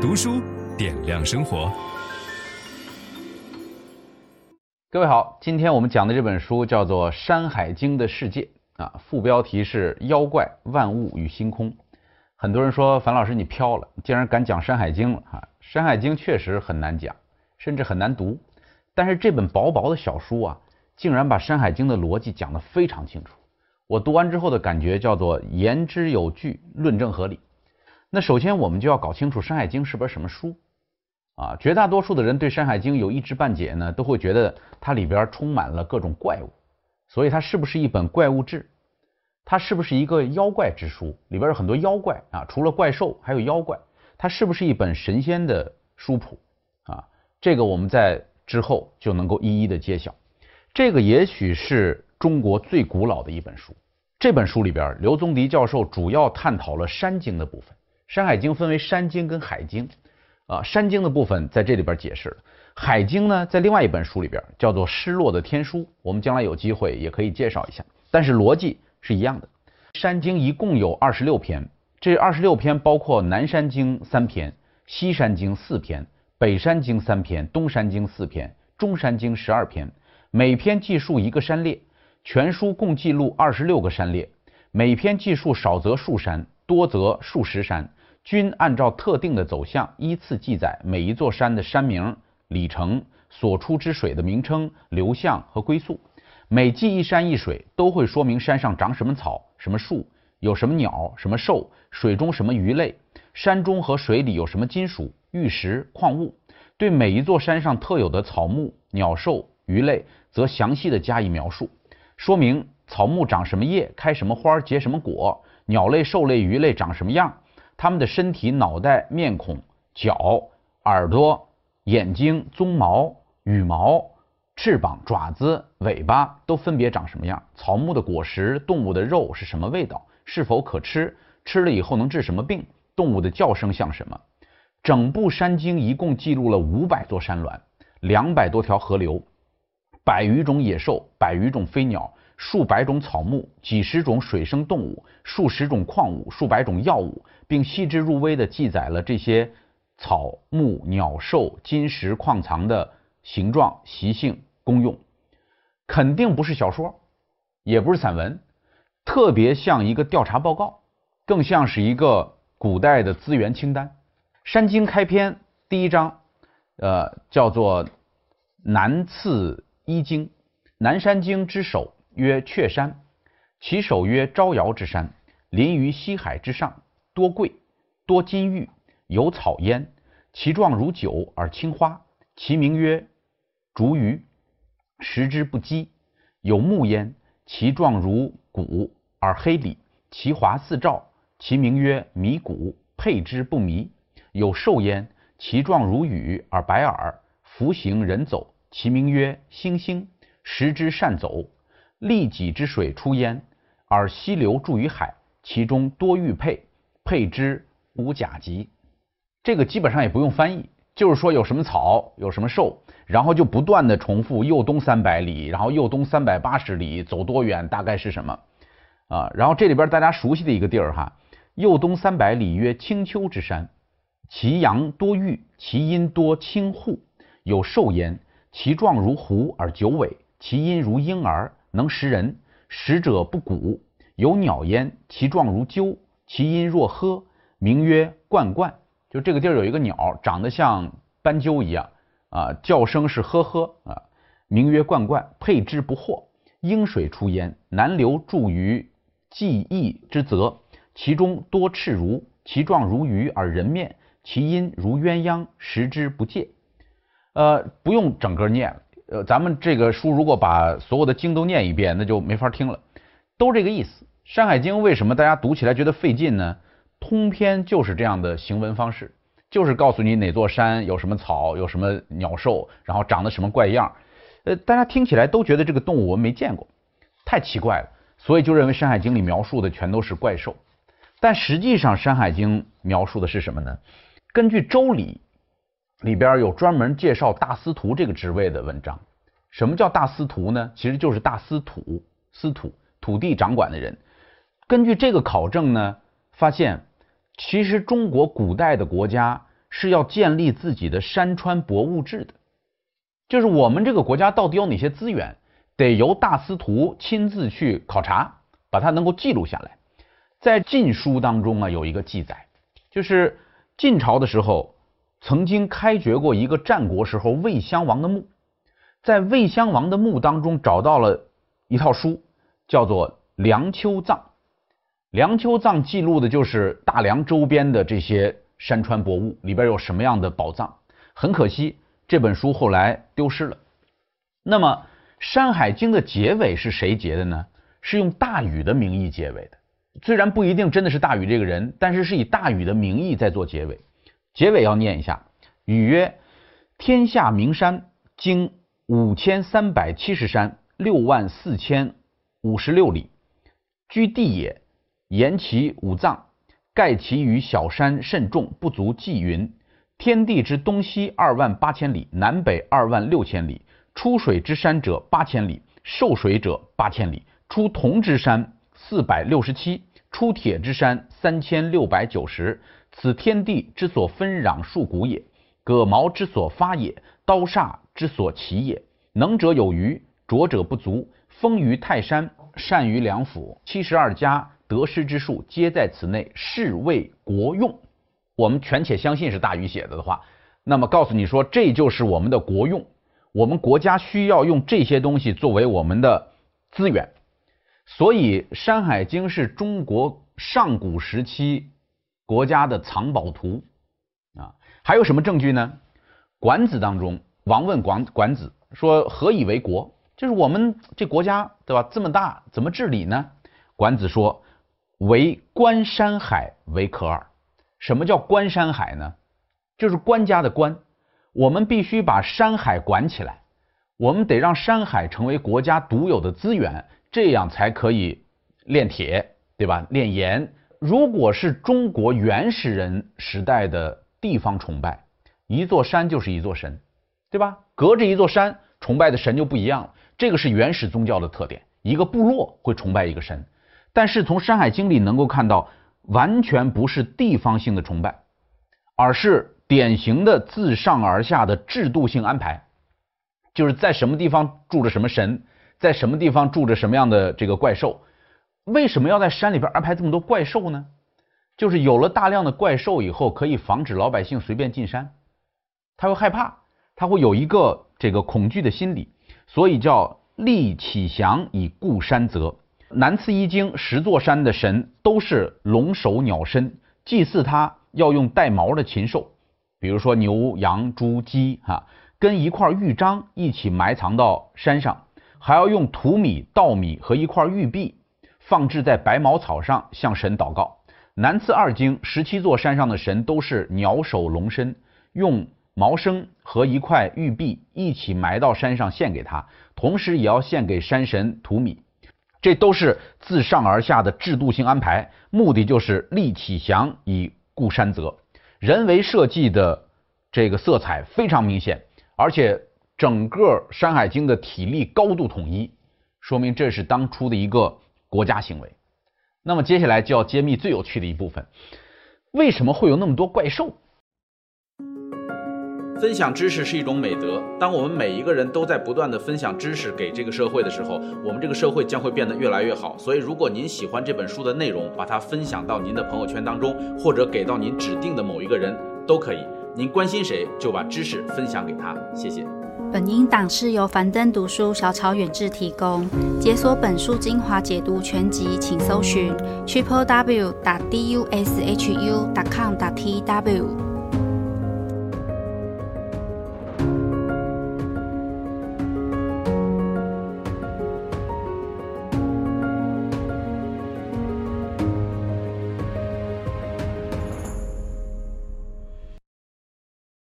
读书点亮生活。各位好，今天我们讲的这本书叫做《山海经的世界》啊，副标题是“妖怪、万物与星空”。很多人说樊老师你飘了，竟然敢讲《山海经》了啊！《山海经》确实很难讲，甚至很难读。但是这本薄薄的小书啊，竟然把《山海经》的逻辑讲得非常清楚。我读完之后的感觉叫做言之有据，论证合理。那首先我们就要搞清楚《山海经》是本什么书啊？绝大多数的人对《山海经》有一知半解呢，都会觉得它里边充满了各种怪物，所以它是不是一本怪物志？它是不是一个妖怪之书？里边有很多妖怪啊，除了怪兽还有妖怪。它是不是一本神仙的书谱啊？这个我们在之后就能够一一的揭晓。这个也许是中国最古老的一本书。这本书里边，刘宗迪教授主要探讨了山经的部分。山海经分为山经跟海经，啊，山经的部分在这里边解释了，海经呢在另外一本书里边叫做《失落的天书》，我们将来有机会也可以介绍一下。但是逻辑是一样的。山经一共有二十六篇，这二十六篇包括南山经三篇、西山经四篇、北山经三篇、东山经四篇、中山经十二篇，每篇记述一个山列。全书共记录二十六个山列，每篇记述少则数山，多则数十山，均按照特定的走向依次记载每一座山的山名、里程、所出之水的名称、流向和归宿。每记一山一水，都会说明山上长什么草、什么树，有什么鸟、什么兽，水中什么鱼类，山中和水里有什么金属、玉石、矿物。对每一座山上特有的草木、鸟兽、鱼类，则详细的加以描述。说明草木长什么叶，开什么花，结什么果；鸟类、兽类、鱼类长什么样，它们的身体、脑袋、面孔、脚、耳朵、眼睛、鬃毛、羽毛、翅膀、爪子、尾巴都分别长什么样。草木的果实、动物的肉是什么味道，是否可吃，吃了以后能治什么病，动物的叫声像什么。整部山经一共记录了五百座山峦，两百多条河流。百余种野兽，百余种飞鸟，数百种草木，几十种水生动物，数十种矿物，数百种药物，并细致入微地记载了这些草木、鸟兽、金石矿藏的形状、习性、功用。肯定不是小说，也不是散文，特别像一个调查报告，更像是一个古代的资源清单。山经开篇第一章，呃，叫做南次。一经，南山经之首曰鹊山，其首曰招摇之山，临于西海之上，多贵，多金玉，有草焉，其状如酒而青花，其名曰竹鱼，食之不饥。有木焉，其状如鈷而黑里，其华似照，其名曰迷谷，佩之不迷。有兽焉，其状如羽而白耳，服行人走。其名曰星星，食之善走，利己之水出焉，而溪流注于海，其中多玉佩，佩之无甲级。这个基本上也不用翻译，就是说有什么草，有什么兽，然后就不断的重复右东三百里，然后右东三百八十里，走多远，大概是什么啊？然后这里边大家熟悉的一个地儿哈，右东三百里曰青丘之山，其阳多玉，其阴多青户，有兽焉。其状如狐而九尾，其音如婴儿，能食人，食者不蛊。有鸟焉，其状如鸠，其音若呵，名曰鸛鸛。就这个地儿有一个鸟，长得像斑鸠一样啊，叫声是呵呵啊，名曰鸛鸛。佩之不惑，鹰水出焉，南流注于纪邑之泽，其中多赤如，其状如鱼而人面，其音如鸳鸯，食之不戒。呃，不用整个念。呃，咱们这个书如果把所有的经都念一遍，那就没法听了。都这个意思。《山海经》为什么大家读起来觉得费劲呢？通篇就是这样的行文方式，就是告诉你哪座山有什么草，有什么鸟兽，然后长得什么怪样。呃，大家听起来都觉得这个动物我们没见过，太奇怪了，所以就认为《山海经》里描述的全都是怪兽。但实际上，《山海经》描述的是什么呢？根据《周礼》。里边有专门介绍大司徒这个职位的文章。什么叫大司徒呢？其实就是大司土，司土，土地掌管的人。根据这个考证呢，发现其实中国古代的国家是要建立自己的山川博物志的，就是我们这个国家到底有哪些资源，得由大司徒亲自去考察，把它能够记录下来。在《晋书》当中啊，有一个记载，就是晋朝的时候曾经开掘过一个战国时候魏襄王的墓，在魏襄王的墓当中找到了一套书，叫做《梁丘藏》。梁丘藏记录的就是大梁周边的这些。山川博物里边有什么样的宝藏？很可惜，这本书后来丢失了。那么，《山海经》的结尾是谁结的呢？是用大禹的名义结尾的。虽然不一定真的是大禹这个人，但是是以大禹的名义在做结尾。结尾要念一下：禹曰：“天下名山，经五千三百七十山，六万四千五十六里，居地也，言其五脏。”盖其余小山甚众，不足计云。天地之东西二万八千里，南北二万六千里。出水之山者八千里，受水者八千里。出铜之山四百六十七，出铁之山三千六百九十。此天地之所分壤数谷也，戈矛之所发也，刀煞之所起也。能者有余，拙者不足。丰于泰山，善于梁府，七十二家。得失之数皆在此内，是为国用。我们权且相信是大禹写的的话，那么告诉你说，这就是我们的国用。我们国家需要用这些东西作为我们的资源，所以《山海经》是中国上古时期国家的藏宝图啊。还有什么证据呢？《管子》当中，王问管管子说：“何以为国？就是我们这国家，对吧？这么大，怎么治理呢？”管子说。为观山海为可耳。什么叫观山海呢？就是官家的官。我们必须把山海管起来，我们得让山海成为国家独有的资源，这样才可以炼铁，对吧？炼盐。如果是中国原始人时代的地方崇拜，一座山就是一座神，对吧？隔着一座山崇拜的神就不一样了。这个是原始宗教的特点，一个部落会崇拜一个神。但是从《山海经》里能够看到，完全不是地方性的崇拜，而是典型的自上而下的制度性安排，就是在什么地方住着什么神，在什么地方住着什么样的这个怪兽。为什么要在山里边安排这么多怪兽呢？就是有了大量的怪兽以后，可以防止老百姓随便进山，他会害怕，他会有一个这个恐惧的心理，所以叫立起祥以固山泽。南次一经十座山的神都是龙首鸟身，祭祀他要用带毛的禽兽，比如说牛、羊、猪、鸡，哈，跟一块玉章一起埋藏到山上，还要用土米、稻米和一块玉璧放置在白茅草上向神祷告。南次二经十七座山上的神都是鸟首龙身，用毛生和一块玉璧一起埋到山上献给他，同时也要献给山神土米。这都是自上而下的制度性安排，目的就是立起降以固山泽。人为设计的这个色彩非常明显，而且整个《山海经》的体例高度统一，说明这是当初的一个国家行为。那么接下来就要揭秘最有趣的一部分：为什么会有那么多怪兽？分享知识是一种美德。当我们每一个人都在不断地分享知识给这个社会的时候，我们这个社会将会变得越来越好。所以，如果您喜欢这本书的内容，把它分享到您的朋友圈当中，或者给到您指定的某一个人都可以。您关心谁，就把知识分享给他。谢谢。本音档是由樊登读书小草远志提供。解锁本书精华解读全集，请搜寻 triple w 打 d u s h u 打 com 打 t w。